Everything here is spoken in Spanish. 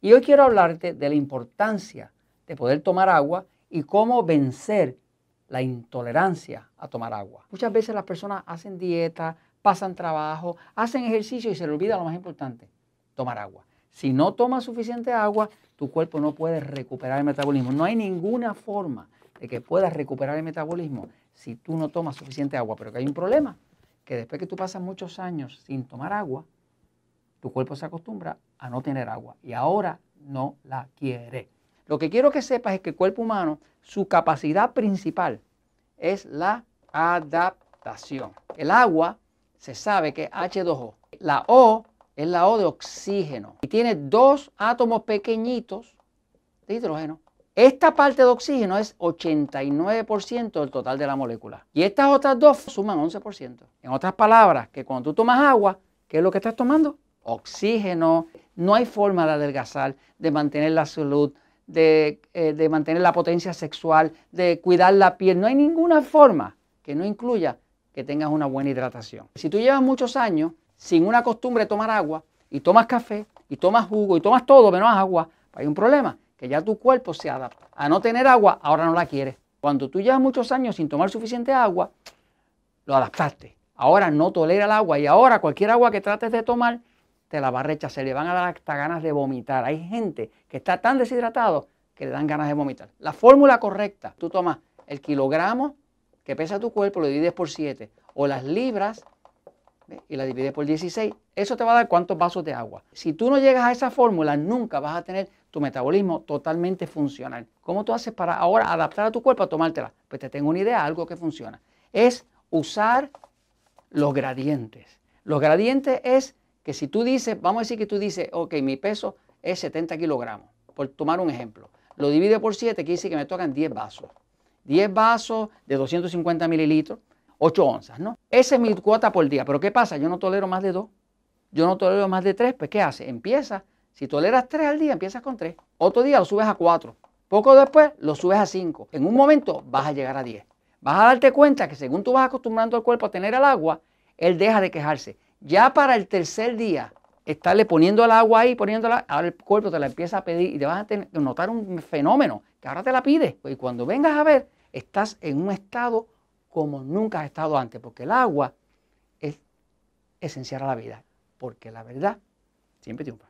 Y hoy quiero hablarte de la importancia de poder tomar agua y cómo vencer la intolerancia a tomar agua. Muchas veces las personas hacen dieta, pasan trabajo, hacen ejercicio y se les olvida lo más importante, tomar agua. Si no tomas suficiente agua, tu cuerpo no puede recuperar el metabolismo. No hay ninguna forma de que puedas recuperar el metabolismo si tú no tomas suficiente agua. Pero que hay un problema, que después que tú pasas muchos años sin tomar agua, tu cuerpo se acostumbra a no tener agua y ahora no la quiere. Lo que quiero que sepas es que el cuerpo humano, su capacidad principal es la adaptación. El agua se sabe que es H2O. La O es la O de oxígeno y tiene dos átomos pequeñitos de hidrógeno. Esta parte de oxígeno es 89% del total de la molécula. Y estas otras dos suman 11%. En otras palabras, que cuando tú tomas agua, ¿qué es lo que estás tomando? Oxígeno. No hay forma de adelgazar, de mantener la salud, de, eh, de mantener la potencia sexual, de cuidar la piel. No hay ninguna forma que no incluya que tengas una buena hidratación. Si tú llevas muchos años sin una costumbre de tomar agua y tomas café y tomas jugo y tomas todo menos agua, hay un problema que ya tu cuerpo se adapta. A no tener agua, ahora no la quieres. Cuando tú llevas muchos años sin tomar suficiente agua, lo adaptaste. Ahora no tolera el agua y ahora cualquier agua que trates de tomar, te la va a rechazar. Se le van a dar hasta ganas de vomitar. Hay gente que está tan deshidratado que le dan ganas de vomitar. La fórmula correcta, tú tomas el kilogramo que pesa tu cuerpo, lo divides por 7, o las libras y la divides por 16, eso te va a dar cuántos vasos de agua. Si tú no llegas a esa fórmula, nunca vas a tener tu metabolismo totalmente funcional. ¿Cómo tú haces para ahora adaptar a tu cuerpo a tomártela? Pues te tengo una idea, algo que funciona. Es usar los gradientes. Los gradientes es que si tú dices, vamos a decir que tú dices, ok, mi peso es 70 kilogramos, por tomar un ejemplo. Lo divide por 7, quiere decir que me tocan 10 vasos. 10 vasos de 250 mililitros, 8 onzas, ¿no? Esa es mi cuota por día. Pero ¿qué pasa? Yo no tolero más de 2. Yo no tolero más de 3. Pues ¿qué hace? Empieza si toleras 3 al día, empiezas con 3. Otro día lo subes a 4. Poco después lo subes a 5. En un momento vas a llegar a 10. Vas a darte cuenta que según tú vas acostumbrando al cuerpo a tener el agua, él deja de quejarse. Ya para el tercer día, estarle poniendo el agua ahí, poniéndola, ahora el cuerpo te la empieza a pedir y te vas a notar un fenómeno que ahora te la pide. Y cuando vengas a ver, estás en un estado como nunca has estado antes, porque el agua es esencial a la vida, porque la verdad siempre triunfa.